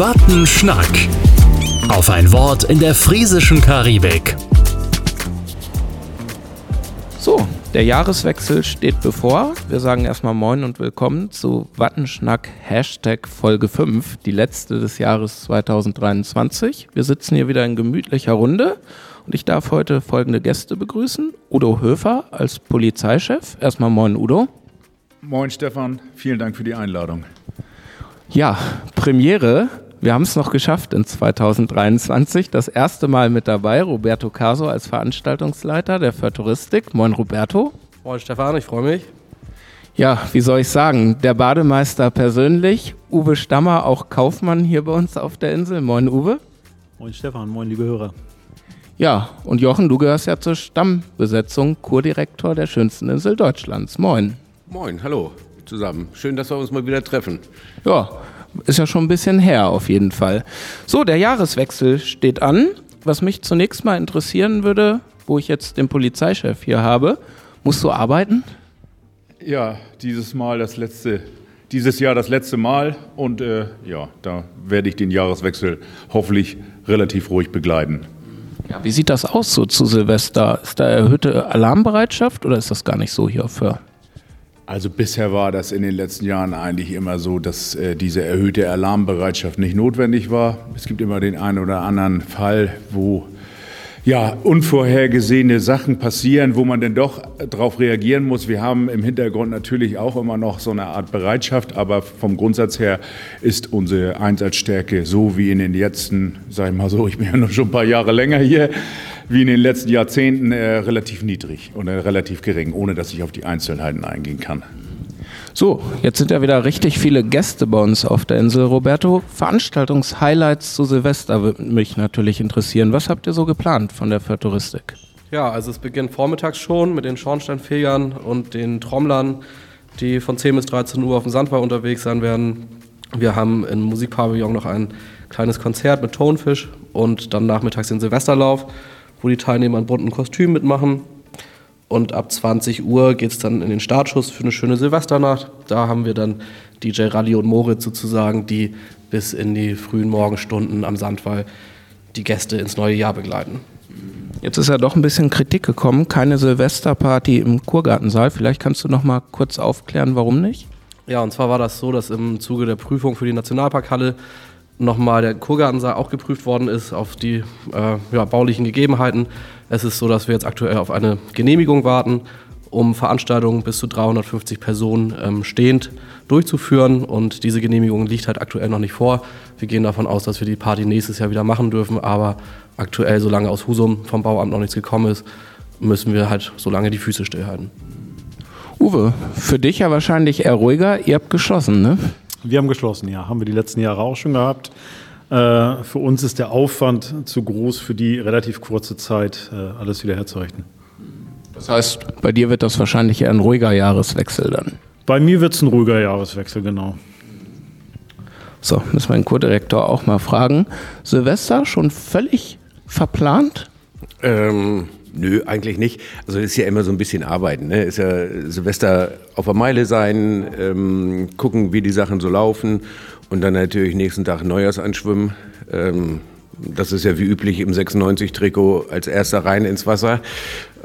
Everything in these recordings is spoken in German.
Wattenschnack. Auf ein Wort in der friesischen Karibik. So, der Jahreswechsel steht bevor. Wir sagen erstmal Moin und Willkommen zu Wattenschnack Hashtag Folge 5, die letzte des Jahres 2023. Wir sitzen hier wieder in gemütlicher Runde und ich darf heute folgende Gäste begrüßen. Udo Höfer als Polizeichef. Erstmal Moin, Udo. Moin, Stefan. Vielen Dank für die Einladung. Ja, Premiere. Wir haben es noch geschafft in 2023. Das erste Mal mit dabei Roberto Caso als Veranstaltungsleiter der Förturistik. Moin, Roberto. Moin, Stefan. Ich freue mich. Ja, wie soll ich sagen? Der Bademeister persönlich, Uwe Stammer, auch Kaufmann hier bei uns auf der Insel. Moin, Uwe. Moin, Stefan. Moin, liebe Hörer. Ja, und Jochen, du gehörst ja zur Stammbesetzung, Kurdirektor der schönsten Insel Deutschlands. Moin. Moin, hallo zusammen. Schön, dass wir uns mal wieder treffen. Ja, ist ja schon ein bisschen her auf jeden Fall. So, der Jahreswechsel steht an. Was mich zunächst mal interessieren würde, wo ich jetzt den Polizeichef hier habe, musst du arbeiten? Ja, dieses Mal das letzte, dieses Jahr das letzte Mal und äh, ja, da werde ich den Jahreswechsel hoffentlich relativ ruhig begleiten. Ja, wie sieht das aus so zu Silvester? Ist da erhöhte Alarmbereitschaft oder ist das gar nicht so hier auf Föhr? Also bisher war das in den letzten Jahren eigentlich immer so, dass äh, diese erhöhte Alarmbereitschaft nicht notwendig war. Es gibt immer den einen oder anderen Fall, wo ja, unvorhergesehene Sachen passieren, wo man denn doch darauf reagieren muss. Wir haben im Hintergrund natürlich auch immer noch so eine Art Bereitschaft, aber vom Grundsatz her ist unsere Einsatzstärke so wie in den letzten, sag ich mal so, ich bin ja noch schon ein paar Jahre länger hier, wie in den letzten Jahrzehnten äh, relativ niedrig oder äh, relativ gering, ohne dass ich auf die Einzelheiten eingehen kann. So, jetzt sind ja wieder richtig viele Gäste bei uns auf der Insel. Roberto, Veranstaltungshighlights zu Silvester würde mich natürlich interessieren. Was habt ihr so geplant von der Förturistik? Ja, also es beginnt vormittags schon mit den Schornsteinfegern und den Trommlern, die von 10 bis 13 Uhr auf dem Sandwall unterwegs sein werden. Wir haben im Musikpavillon noch ein kleines Konzert mit Tonfisch und dann nachmittags den Silvesterlauf wo die Teilnehmer in bunten Kostümen mitmachen. Und ab 20 Uhr geht es dann in den Startschuss für eine schöne Silvesternacht. Da haben wir dann DJ Rally und Moritz sozusagen, die bis in die frühen Morgenstunden am Sandwall die Gäste ins neue Jahr begleiten. Jetzt ist ja doch ein bisschen Kritik gekommen, keine Silvesterparty im Kurgartensaal. Vielleicht kannst du noch mal kurz aufklären, warum nicht? Ja, und zwar war das so, dass im Zuge der Prüfung für die Nationalparkhalle nochmal der Kurgartensaal auch geprüft worden ist auf die äh, ja, baulichen Gegebenheiten. Es ist so, dass wir jetzt aktuell auf eine Genehmigung warten, um Veranstaltungen bis zu 350 Personen ähm, stehend durchzuführen. Und diese Genehmigung liegt halt aktuell noch nicht vor. Wir gehen davon aus, dass wir die Party nächstes Jahr wieder machen dürfen. Aber aktuell, solange aus Husum vom Bauamt noch nichts gekommen ist, müssen wir halt so lange die Füße stillhalten. Uwe, für dich ja wahrscheinlich eher ruhiger. Ihr habt geschlossen, ne? Wir haben geschlossen, ja. Haben wir die letzten Jahre auch schon gehabt. Äh, für uns ist der Aufwand zu groß, für die relativ kurze Zeit äh, alles wieder herzurichten. Das heißt, bei dir wird das wahrscheinlich eher ein ruhiger Jahreswechsel dann. Bei mir wird es ein ruhiger Jahreswechsel, genau. So, müssen wir den Kurdirektor auch mal fragen. Silvester schon völlig verplant? Ähm, Nö, eigentlich nicht. Also ist ja immer so ein bisschen Arbeiten. Ne? Ist ja Silvester auf der Meile sein, ähm, gucken, wie die Sachen so laufen und dann natürlich nächsten Tag Neujahrsanschwimmen. Ähm, das ist ja wie üblich im 96-Trikot als erster rein ins Wasser.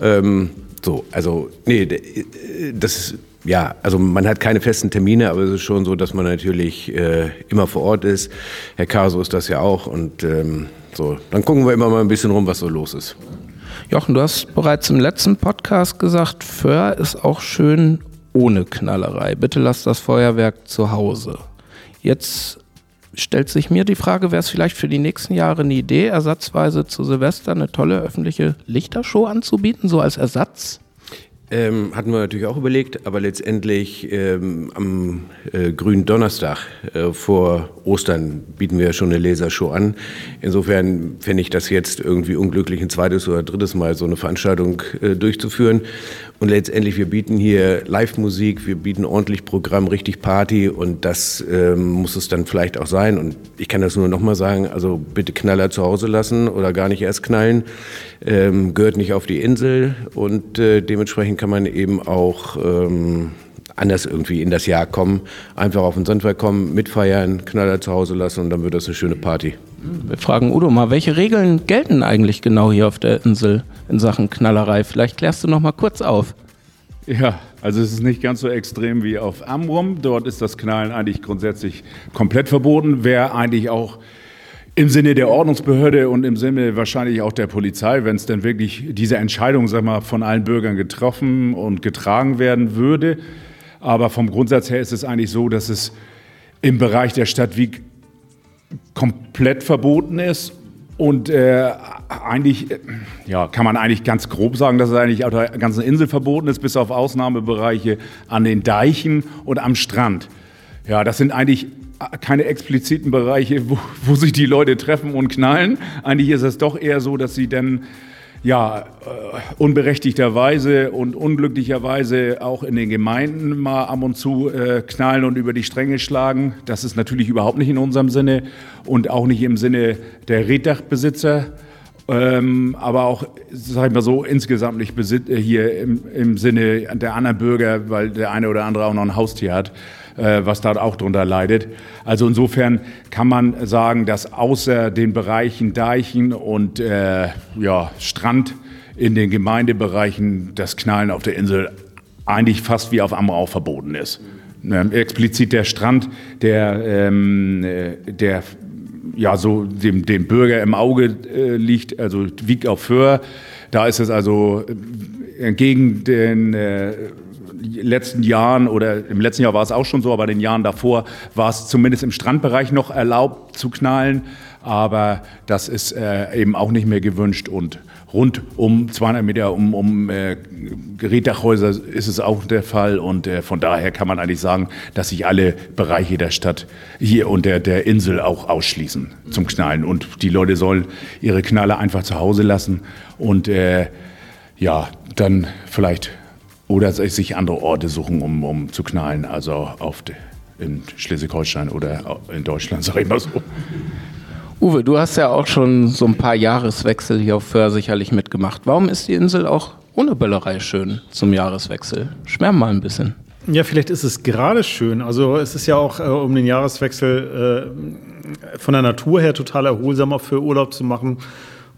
Ähm, so, also nee, das ja, also man hat keine festen Termine, aber es ist schon so, dass man natürlich äh, immer vor Ort ist. Herr Caso ist das ja auch und ähm, so, dann gucken wir immer mal ein bisschen rum, was so los ist. Jochen, du hast bereits im letzten Podcast gesagt, Föhr ist auch schön ohne Knallerei. Bitte lass das Feuerwerk zu Hause. Jetzt stellt sich mir die Frage, wäre es vielleicht für die nächsten Jahre eine Idee, ersatzweise zu Silvester eine tolle öffentliche Lichtershow anzubieten, so als Ersatz? Ähm, hatten wir natürlich auch überlegt, aber letztendlich ähm, am äh, grünen Donnerstag äh, vor Ostern bieten wir schon eine Lasershow an. Insofern fände ich das jetzt irgendwie unglücklich, ein zweites oder drittes Mal so eine Veranstaltung äh, durchzuführen. Und letztendlich, wir bieten hier Live-Musik, wir bieten ordentlich Programm, richtig Party und das ähm, muss es dann vielleicht auch sein. Und ich kann das nur nochmal sagen, also bitte Knaller zu Hause lassen oder gar nicht erst knallen. Ähm, gehört nicht auf die Insel und äh, dementsprechend kann man eben auch ähm, anders irgendwie in das Jahr kommen. Einfach auf den Sandweg kommen, mitfeiern, Knaller zu Hause lassen und dann wird das eine schöne Party. Wir fragen Udo mal, welche Regeln gelten eigentlich genau hier auf der Insel in Sachen Knallerei? Vielleicht klärst du noch mal kurz auf. Ja, also es ist nicht ganz so extrem wie auf Amrum. Dort ist das Knallen eigentlich grundsätzlich komplett verboten. Wäre eigentlich auch im Sinne der Ordnungsbehörde und im Sinne wahrscheinlich auch der Polizei, wenn es denn wirklich diese Entscheidung sag mal, von allen Bürgern getroffen und getragen werden würde. Aber vom Grundsatz her ist es eigentlich so, dass es im Bereich der Stadt Wieg komplett verboten ist und äh, eigentlich, äh, ja, kann man eigentlich ganz grob sagen, dass es eigentlich auf der ganzen Insel verboten ist, bis auf Ausnahmebereiche an den Deichen und am Strand. Ja, das sind eigentlich keine expliziten Bereiche, wo, wo sich die Leute treffen und knallen. Eigentlich ist es doch eher so, dass sie dann ja, äh, unberechtigterweise und unglücklicherweise auch in den Gemeinden mal ab und zu äh, knallen und über die Stränge schlagen. Das ist natürlich überhaupt nicht in unserem Sinne und auch nicht im Sinne der Reddachbesitzer. Ähm, aber auch, sag ich mal so, insgesamt nicht äh, hier im, im Sinne der anderen Bürger, weil der eine oder andere auch noch ein Haustier hat was da auch drunter leidet. Also insofern kann man sagen, dass außer den Bereichen Deichen und äh, ja, Strand in den Gemeindebereichen das Knallen auf der Insel eigentlich fast wie auf Amrau verboten ist. Ähm, explizit der Strand, der, ähm, äh, der ja so dem, dem Bürger im Auge äh, liegt, also wiegt auf Föhr. Da ist es also äh, gegen den äh, letzten Jahren oder im letzten Jahr war es auch schon so, aber in den Jahren davor war es zumindest im Strandbereich noch erlaubt zu knallen. Aber das ist äh, eben auch nicht mehr gewünscht. Und rund um 200 Meter um, um äh, Gerätdachhäuser ist es auch der Fall. Und äh, von daher kann man eigentlich sagen, dass sich alle Bereiche der Stadt hier und der, der Insel auch ausschließen zum Knallen. Und die Leute sollen ihre Knalle einfach zu Hause lassen. Und äh, ja, dann vielleicht oder sich andere Orte suchen, um, um zu knallen, also auf de, in Schleswig-Holstein oder in Deutschland, sag ich mal so. Uwe, du hast ja auch schon so ein paar Jahreswechsel hier auf Föhr sicherlich mitgemacht. Warum ist die Insel auch ohne Böllerei schön zum Jahreswechsel? Schwärm mal ein bisschen. Ja, vielleicht ist es gerade schön. Also es ist ja auch äh, um den Jahreswechsel äh, von der Natur her total erholsamer für Urlaub zu machen.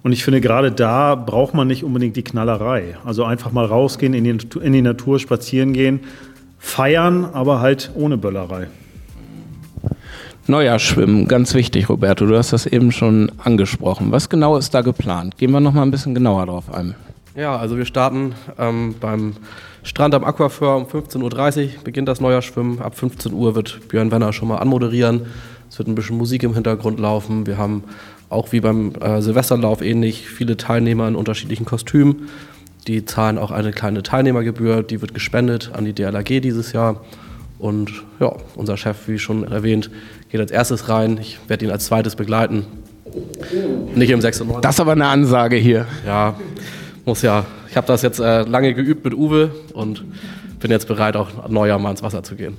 Und ich finde, gerade da braucht man nicht unbedingt die Knallerei. Also einfach mal rausgehen, in die, in die Natur spazieren gehen, feiern, aber halt ohne Böllerei. Neujahrschwimmen, ganz wichtig, Roberto. Du hast das eben schon angesprochen. Was genau ist da geplant? Gehen wir noch mal ein bisschen genauer drauf ein. Ja, also wir starten ähm, beim Strand am Aquaför um 15.30 Uhr beginnt das Neujahrschwimmen. Ab 15 Uhr wird Björn Wenner schon mal anmoderieren. Es wird ein bisschen Musik im Hintergrund laufen. Wir haben auch wie beim äh, Silvesterlauf ähnlich viele Teilnehmer in unterschiedlichen Kostümen. Die zahlen auch eine kleine Teilnehmergebühr, die wird gespendet an die DLAG dieses Jahr. Und ja, unser Chef, wie schon erwähnt, geht als erstes rein. Ich werde ihn als zweites begleiten. Nicht im 96. Das ist aber eine Ansage hier. Ja, muss ja. Ich habe das jetzt äh, lange geübt mit Uwe und bin jetzt bereit, auch Neujahr mal ins Wasser zu gehen.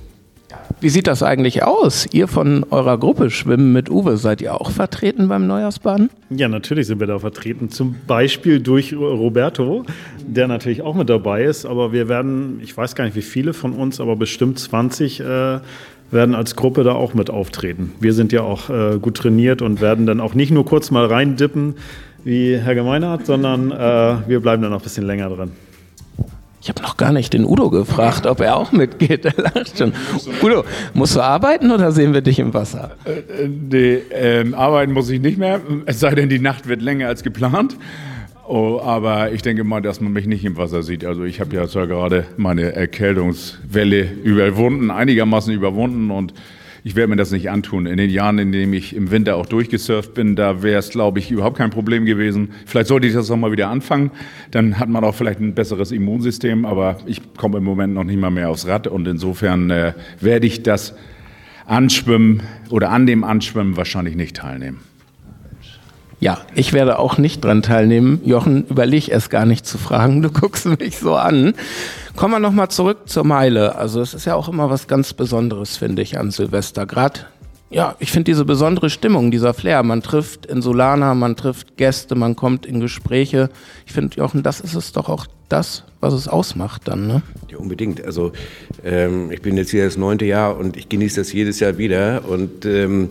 Wie sieht das eigentlich aus? Ihr von eurer Gruppe Schwimmen mit Uwe, seid ihr auch vertreten beim Neujahrsbaden? Ja, natürlich sind wir da vertreten. Zum Beispiel durch Roberto, der natürlich auch mit dabei ist. Aber wir werden, ich weiß gar nicht wie viele von uns, aber bestimmt 20 äh, werden als Gruppe da auch mit auftreten. Wir sind ja auch äh, gut trainiert und werden dann auch nicht nur kurz mal reindippen, wie Herr Gemeinhardt, sondern äh, wir bleiben dann noch ein bisschen länger drin. Ich habe noch gar nicht den Udo gefragt, ob er auch mitgeht. Er lacht schon. Udo, musst du arbeiten oder sehen wir dich im Wasser? Äh, nee, ähm, arbeiten muss ich nicht mehr, es sei denn, die Nacht wird länger als geplant. Oh, aber ich denke mal, dass man mich nicht im Wasser sieht. Also ich habe ja zwar gerade meine Erkältungswelle überwunden, einigermaßen überwunden und ich werde mir das nicht antun. In den Jahren, in denen ich im Winter auch durchgesurft bin, da wäre es, glaube ich, überhaupt kein Problem gewesen. Vielleicht sollte ich das nochmal wieder anfangen. Dann hat man auch vielleicht ein besseres Immunsystem, aber ich komme im Moment noch nicht mal mehr aufs Rad und insofern äh, werde ich das Anschwimmen oder an dem Anschwimmen wahrscheinlich nicht teilnehmen. Ja, ich werde auch nicht dran teilnehmen. Jochen, überleg es gar nicht zu fragen. Du guckst mich so an. Kommen wir nochmal zurück zur Meile. Also es ist ja auch immer was ganz Besonderes, finde ich, an Silvester. Gerade, ja, ich finde diese besondere Stimmung, dieser Flair. Man trifft Insulaner, man trifft Gäste, man kommt in Gespräche. Ich finde, Jochen, das ist es doch auch das, was es ausmacht dann, ne? Ja, unbedingt. Also ähm, ich bin jetzt hier das neunte Jahr und ich genieße das jedes Jahr wieder. Und ähm,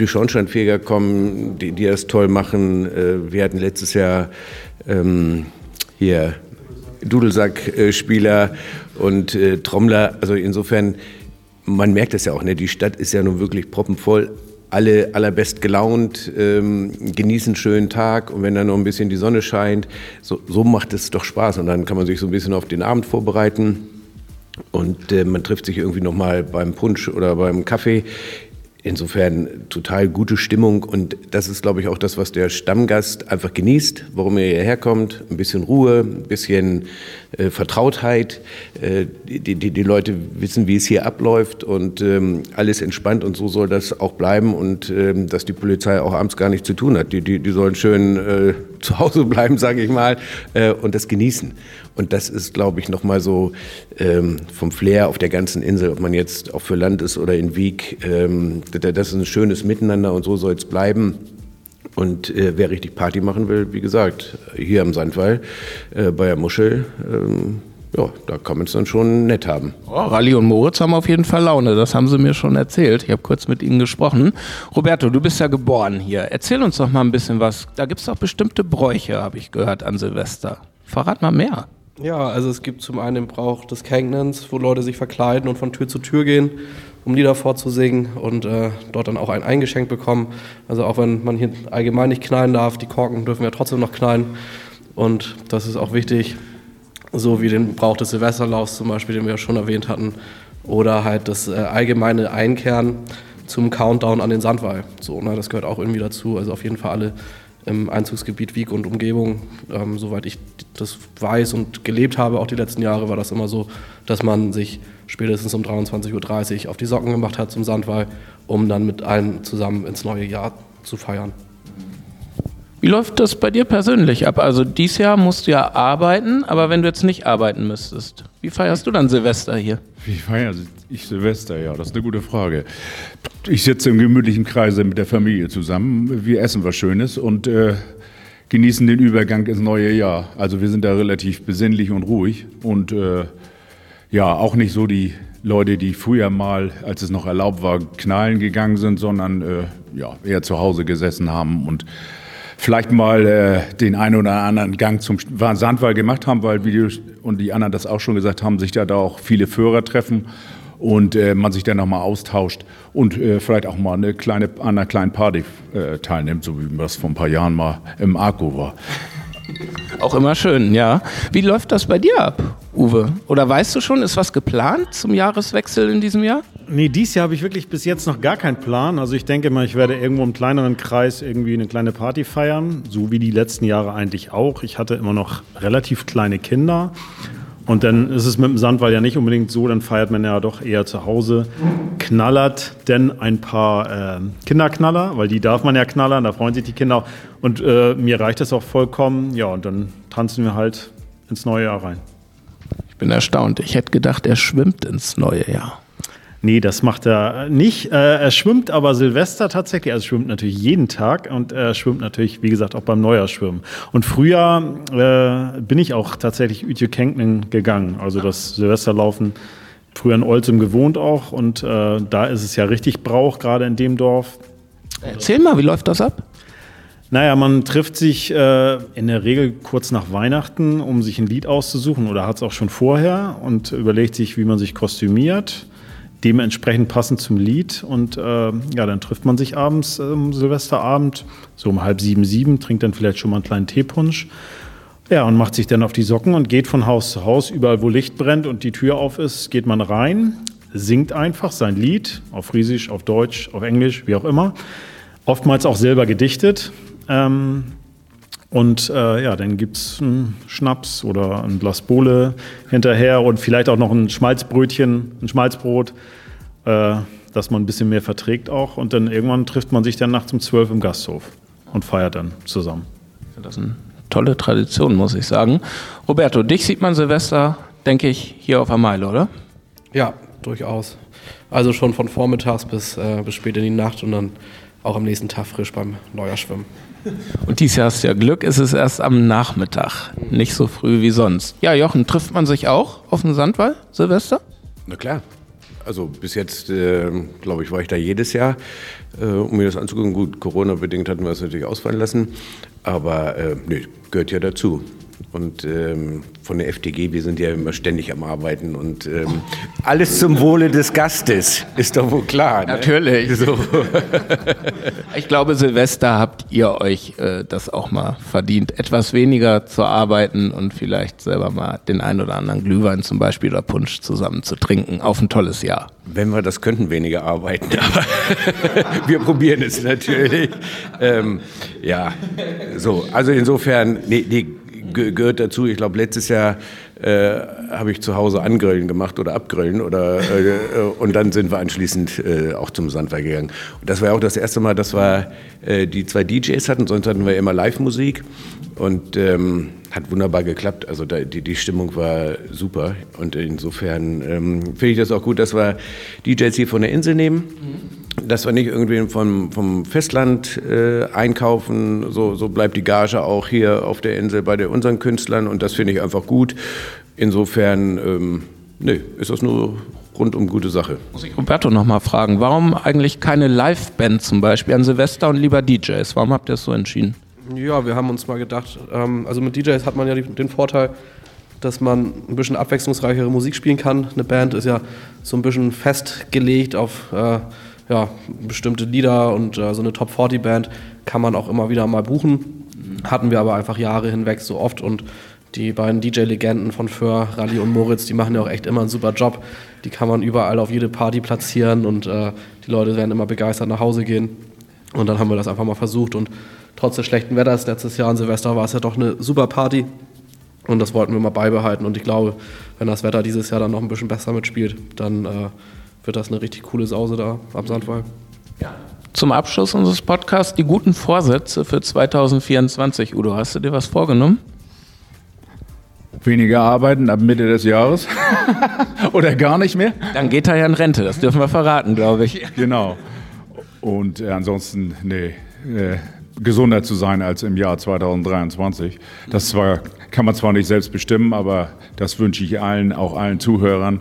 die Schornsteinfeger kommen, die, die das toll machen. Äh, wir hatten letztes Jahr ähm, hier Dudelsackspieler und äh, Trommler. Also insofern, man merkt das ja auch, ne? die Stadt ist ja nun wirklich proppenvoll. Alle allerbest gelaunt, ähm, genießen einen schönen Tag und wenn dann noch ein bisschen die Sonne scheint, so, so macht es doch Spaß und dann kann man sich so ein bisschen auf den Abend vorbereiten und äh, man trifft sich irgendwie nochmal beim Punsch oder beim Kaffee. Insofern total gute Stimmung und das ist, glaube ich, auch das, was der Stammgast einfach genießt, warum er hierher kommt. Ein bisschen Ruhe, ein bisschen äh, Vertrautheit. Äh, die, die, die Leute wissen, wie es hier abläuft und ähm, alles entspannt und so soll das auch bleiben und ähm, dass die Polizei auch abends gar nichts zu tun hat. Die, die, die sollen schön äh, zu Hause bleiben, sage ich mal, äh, und das genießen. Und das ist, glaube ich, nochmal so ähm, vom Flair auf der ganzen Insel, ob man jetzt auch für Land ist oder in Wieg, ähm, das ist ein schönes Miteinander und so soll es bleiben. Und äh, wer richtig Party machen will, wie gesagt, hier am Sandwall äh, bei der Muschel, ähm, ja, da kann man es dann schon nett haben. Oh, Rally und Moritz haben auf jeden Fall Laune, das haben sie mir schon erzählt. Ich habe kurz mit ihnen gesprochen. Roberto, du bist ja geboren hier. Erzähl uns doch mal ein bisschen was. Da gibt es doch bestimmte Bräuche, habe ich gehört, an Silvester. Verrat mal mehr. Ja, also es gibt zum einen den Brauch des Känknens, wo Leute sich verkleiden und von Tür zu Tür gehen, um Lieder vorzusingen und äh, dort dann auch ein eingeschenkt bekommen. Also auch wenn man hier allgemein nicht knallen darf, die Korken dürfen ja trotzdem noch knallen. Und das ist auch wichtig, so wie den Brauch des Silvesterlaufs zum Beispiel, den wir ja schon erwähnt hatten, oder halt das äh, allgemeine Einkehren zum Countdown an den Sandwall. So, ne, das gehört auch irgendwie dazu. Also auf jeden Fall alle im Einzugsgebiet Wieg und Umgebung. Ähm, soweit ich das weiß und gelebt habe, auch die letzten Jahre, war das immer so, dass man sich spätestens um 23.30 Uhr auf die Socken gemacht hat zum Sandwall, um dann mit allen zusammen ins neue Jahr zu feiern. Wie läuft das bei dir persönlich ab? Also dieses Jahr musst du ja arbeiten, aber wenn du jetzt nicht arbeiten müsstest, wie feierst du dann Silvester hier? Wie feiere ich Silvester? Ja, das ist eine gute Frage. Ich sitze im gemütlichen Kreise mit der Familie zusammen. Wir essen was Schönes und äh, genießen den Übergang ins neue Jahr. Also wir sind da relativ besinnlich und ruhig und äh, ja, auch nicht so die Leute, die früher mal, als es noch erlaubt war, knallen gegangen sind, sondern äh, ja, eher zu Hause gesessen haben und vielleicht mal äh, den einen oder anderen Gang zum Sandwall gemacht haben, weil wie und die anderen das auch schon gesagt haben, sich da, da auch viele Führer treffen und äh, man sich dann nochmal austauscht und äh, vielleicht auch mal eine kleine, an einer kleinen Party äh, teilnimmt, so wie das vor ein paar Jahren mal im Arco war. Auch immer schön, ja. Wie läuft das bei dir ab, Uwe? Oder weißt du schon, ist was geplant zum Jahreswechsel in diesem Jahr? Nee, dieses Jahr habe ich wirklich bis jetzt noch gar keinen Plan. Also ich denke mal, ich werde irgendwo im kleineren Kreis irgendwie eine kleine Party feiern, so wie die letzten Jahre eigentlich auch. Ich hatte immer noch relativ kleine Kinder. Und dann ist es mit dem Sandwall ja nicht unbedingt so, dann feiert man ja doch eher zu Hause. Knallert denn ein paar äh, Kinderknaller, weil die darf man ja knallern, da freuen sich die Kinder. Und äh, mir reicht das auch vollkommen. Ja, und dann tanzen wir halt ins neue Jahr rein. Ich bin erstaunt. Ich hätte gedacht, er schwimmt ins neue Jahr. Nee, das macht er nicht. Äh, er schwimmt aber Silvester tatsächlich. Also schwimmt natürlich jeden Tag und er schwimmt natürlich, wie gesagt, auch beim Neujahrschwimmen. Und früher äh, bin ich auch tatsächlich Ütjekenknen gegangen. Also das Silvesterlaufen früher in Olzum gewohnt auch und äh, da ist es ja richtig Brauch, gerade in dem Dorf. Erzähl mal, wie läuft das ab? Naja, man trifft sich äh, in der Regel kurz nach Weihnachten, um sich ein Lied auszusuchen oder hat es auch schon vorher und überlegt sich, wie man sich kostümiert dementsprechend passend zum Lied. Und äh, ja, dann trifft man sich abends, ähm, Silvesterabend, so um halb sieben, sieben, trinkt dann vielleicht schon mal einen kleinen Teepunsch. Ja, und macht sich dann auf die Socken und geht von Haus zu Haus. Überall, wo Licht brennt und die Tür auf ist, geht man rein, singt einfach sein Lied, auf Friesisch, auf Deutsch, auf Englisch, wie auch immer. Oftmals auch selber gedichtet. Ähm, und äh, ja, dann gibt es einen Schnaps oder ein Glas Bohle hinterher und vielleicht auch noch ein Schmalzbrötchen, ein Schmalzbrot, äh, dass man ein bisschen mehr verträgt auch. Und dann irgendwann trifft man sich dann nachts um zwölf im Gasthof und feiert dann zusammen. Das ist eine tolle Tradition, muss ich sagen. Roberto, dich sieht man Silvester, denke ich, hier auf der Meile, oder? Ja, durchaus. Also schon von vormittags bis, äh, bis spät in die Nacht und dann auch am nächsten Tag frisch beim Neujahrschwimmen. Und dieses Jahr hast du ja Glück, ist es erst am Nachmittag, nicht so früh wie sonst. Ja, Jochen, trifft man sich auch auf dem Sandwall, Silvester? Na klar. Also bis jetzt, äh, glaube ich, war ich da jedes Jahr, äh, um mir das anzugucken. Gut, Corona-bedingt hatten wir es natürlich ausfallen lassen, aber äh, nee, gehört ja dazu. Und ähm, von der FDG, wir sind ja immer ständig am Arbeiten und ähm, alles zum Wohle des Gastes, ist doch wohl klar. Ne? Natürlich. So. ich glaube, Silvester habt ihr euch äh, das auch mal verdient, etwas weniger zu arbeiten und vielleicht selber mal den ein oder anderen Glühwein zum Beispiel oder Punsch zusammen zu trinken auf ein tolles Jahr. Wenn wir das könnten, weniger arbeiten, aber wir probieren es natürlich. Ähm, ja, so, also insofern, nee, nee gehört dazu. Ich glaube, letztes Jahr äh, habe ich zu Hause Angrillen gemacht oder Abgrillen oder äh, äh, und dann sind wir anschließend äh, auch zum Sandwehr gegangen. Und das war auch das erste Mal, dass wir äh, die zwei DJs hatten, sonst hatten wir immer Live-Musik und ähm, hat wunderbar geklappt. Also da, die, die Stimmung war super und insofern ähm, finde ich das auch gut, dass wir DJs hier von der Insel nehmen. Mhm dass wir nicht irgendwie vom, vom Festland äh, einkaufen. So, so bleibt die Gage auch hier auf der Insel bei den, unseren Künstlern und das finde ich einfach gut. Insofern, ähm, nee, ist das nur rundum gute Sache. Muss ich Roberto nochmal fragen, warum eigentlich keine Liveband zum Beispiel an Silvester und lieber DJs? Warum habt ihr es so entschieden? Ja, wir haben uns mal gedacht, ähm, also mit DJs hat man ja die, den Vorteil, dass man ein bisschen abwechslungsreichere Musik spielen kann. Eine Band ist ja so ein bisschen festgelegt auf äh, ja, bestimmte Lieder und äh, so eine Top 40 Band kann man auch immer wieder mal buchen. Hatten wir aber einfach Jahre hinweg so oft und die beiden DJ-Legenden von Föhr, Rally und Moritz, die machen ja auch echt immer einen super Job. Die kann man überall auf jede Party platzieren und äh, die Leute werden immer begeistert nach Hause gehen. Und dann haben wir das einfach mal versucht und trotz des schlechten Wetters letztes Jahr an Silvester war es ja doch eine super Party. Und das wollten wir mal beibehalten. Und ich glaube, wenn das Wetter dieses Jahr dann noch ein bisschen besser mitspielt, dann äh, wird das eine richtig coole Sause da am Sandwall. Ja. Zum Abschluss unseres Podcasts die guten Vorsätze für 2024. Udo, hast du dir was vorgenommen? Weniger arbeiten ab Mitte des Jahres oder gar nicht mehr. Dann geht er ja in Rente, das dürfen wir verraten, glaube ich. Genau. Und äh, ansonsten, nee, äh, gesunder zu sein als im Jahr 2023. Das zwar, kann man zwar nicht selbst bestimmen, aber das wünsche ich allen, auch allen Zuhörern.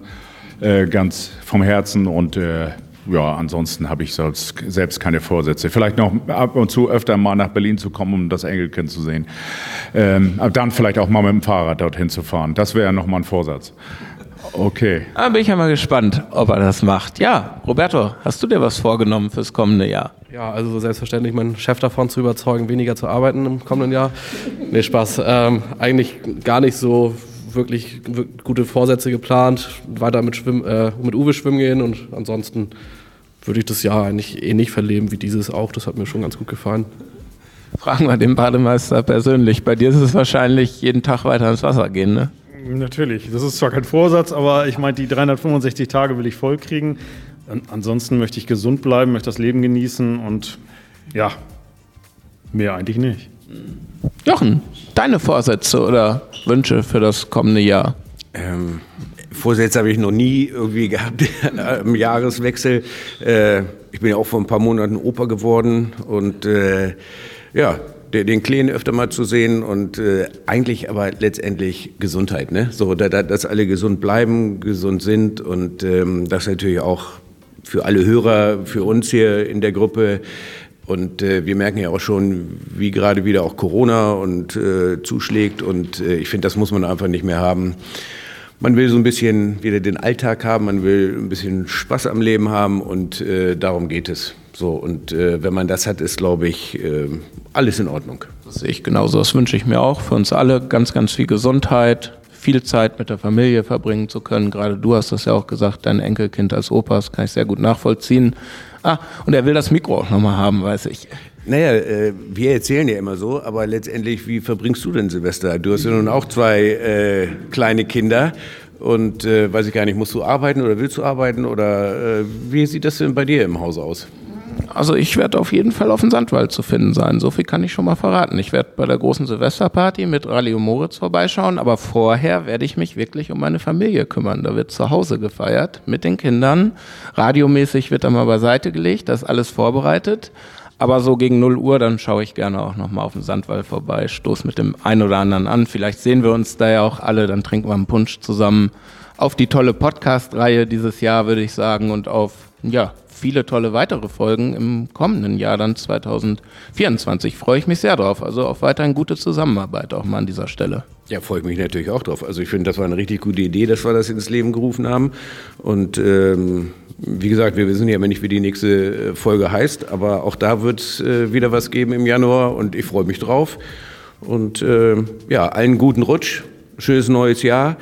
Äh, ganz vom Herzen und äh, ja, ansonsten habe ich selbst keine Vorsätze. Vielleicht noch ab und zu öfter mal nach Berlin zu kommen, um das Engelkind zu sehen. Ähm, dann vielleicht auch mal mit dem Fahrrad dorthin zu fahren. Das wäre nochmal ein Vorsatz. Okay. Da bin ich ja mal gespannt, ob er das macht. Ja, Roberto, hast du dir was vorgenommen fürs kommende Jahr? Ja, also selbstverständlich meinen Chef davon zu überzeugen, weniger zu arbeiten im kommenden Jahr. Nee, Spaß. Ähm, eigentlich gar nicht so wirklich gute Vorsätze geplant, weiter mit, Schwimm, äh, mit Uwe schwimmen gehen und ansonsten würde ich das Jahr eigentlich ähnlich verleben wie dieses auch. Das hat mir schon ganz gut gefallen. Fragen wir den Bademeister persönlich. Bei dir ist es wahrscheinlich jeden Tag weiter ins Wasser gehen, ne? Natürlich. Das ist zwar kein Vorsatz, aber ich meine, die 365 Tage will ich voll kriegen. Ansonsten möchte ich gesund bleiben, möchte das Leben genießen und ja, mehr eigentlich nicht. Jochen, deine Vorsätze oder Wünsche für das kommende Jahr? Ähm, Vorsätze habe ich noch nie irgendwie gehabt im Jahreswechsel. Äh, ich bin ja auch vor ein paar Monaten Opa geworden und äh, ja, den Kleinen öfter mal zu sehen und äh, eigentlich aber letztendlich Gesundheit, ne? So, da, da, dass alle gesund bleiben, gesund sind und ähm, das natürlich auch für alle Hörer, für uns hier in der Gruppe und äh, wir merken ja auch schon, wie gerade wieder auch Corona und äh, zuschlägt. Und äh, ich finde, das muss man einfach nicht mehr haben. Man will so ein bisschen wieder den Alltag haben, man will ein bisschen Spaß am Leben haben und äh, darum geht es. So, und äh, wenn man das hat, ist, glaube ich, äh, alles in Ordnung. Das sehe ich genauso. Das wünsche ich mir auch für uns alle. Ganz, ganz viel Gesundheit, viel Zeit mit der Familie verbringen zu können. Gerade du hast das ja auch gesagt, dein Enkelkind als Opa, das kann ich sehr gut nachvollziehen. Ah, und er will das Mikro auch nochmal haben, weiß ich. Naja, äh, wir erzählen ja immer so, aber letztendlich, wie verbringst du denn Silvester? Du hast ja nun auch zwei äh, kleine Kinder und äh, weiß ich gar nicht, musst du arbeiten oder willst du arbeiten oder äh, wie sieht das denn bei dir im Haus aus? Also ich werde auf jeden Fall auf dem Sandwald zu finden sein. So viel kann ich schon mal verraten. Ich werde bei der großen Silvesterparty mit Rally und Moritz vorbeischauen, aber vorher werde ich mich wirklich um meine Familie kümmern. Da wird zu Hause gefeiert mit den Kindern. Radiomäßig wird da mal beiseite gelegt, das ist alles vorbereitet. Aber so gegen 0 Uhr, dann schaue ich gerne auch nochmal auf den Sandwall vorbei, stoß mit dem einen oder anderen an. Vielleicht sehen wir uns da ja auch alle, dann trinken wir einen Punsch zusammen auf die tolle Podcast-Reihe dieses Jahr, würde ich sagen, und auf, ja, viele tolle weitere Folgen im kommenden Jahr, dann 2024. Freue ich mich sehr drauf. Also auf weiterhin gute Zusammenarbeit auch mal an dieser Stelle. Ja, freue ich mich natürlich auch drauf. Also ich finde, das war eine richtig gute Idee, dass wir das ins Leben gerufen haben. Und ähm, wie gesagt, wir wissen ja immer nicht, wie die nächste äh, Folge heißt, aber auch da wird es äh, wieder was geben im Januar und ich freue mich drauf. Und äh, ja, allen guten Rutsch, schönes neues Jahr.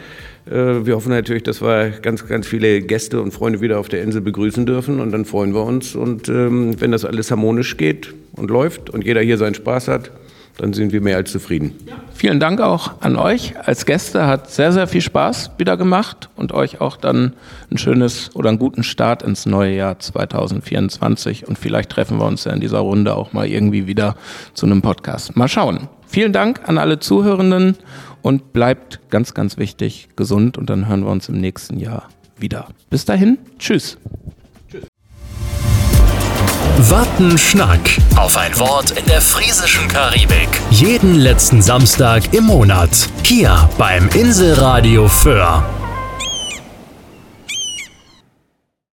Äh, wir hoffen natürlich, dass wir ganz, ganz viele Gäste und Freunde wieder auf der Insel begrüßen dürfen und dann freuen wir uns. Und ähm, wenn das alles harmonisch geht und läuft und jeder hier seinen Spaß hat, dann sind wir mehr als zufrieden. Ja. Vielen Dank auch an euch als Gäste. Hat sehr, sehr viel Spaß wieder gemacht und euch auch dann ein schönes oder einen guten Start ins neue Jahr 2024. Und vielleicht treffen wir uns ja in dieser Runde auch mal irgendwie wieder zu einem Podcast. Mal schauen. Vielen Dank an alle Zuhörenden und bleibt ganz, ganz wichtig gesund und dann hören wir uns im nächsten Jahr wieder. Bis dahin, tschüss. Wattenschnack. Auf ein Wort in der friesischen Karibik. Jeden letzten Samstag im Monat. Hier beim Inselradio Föhr.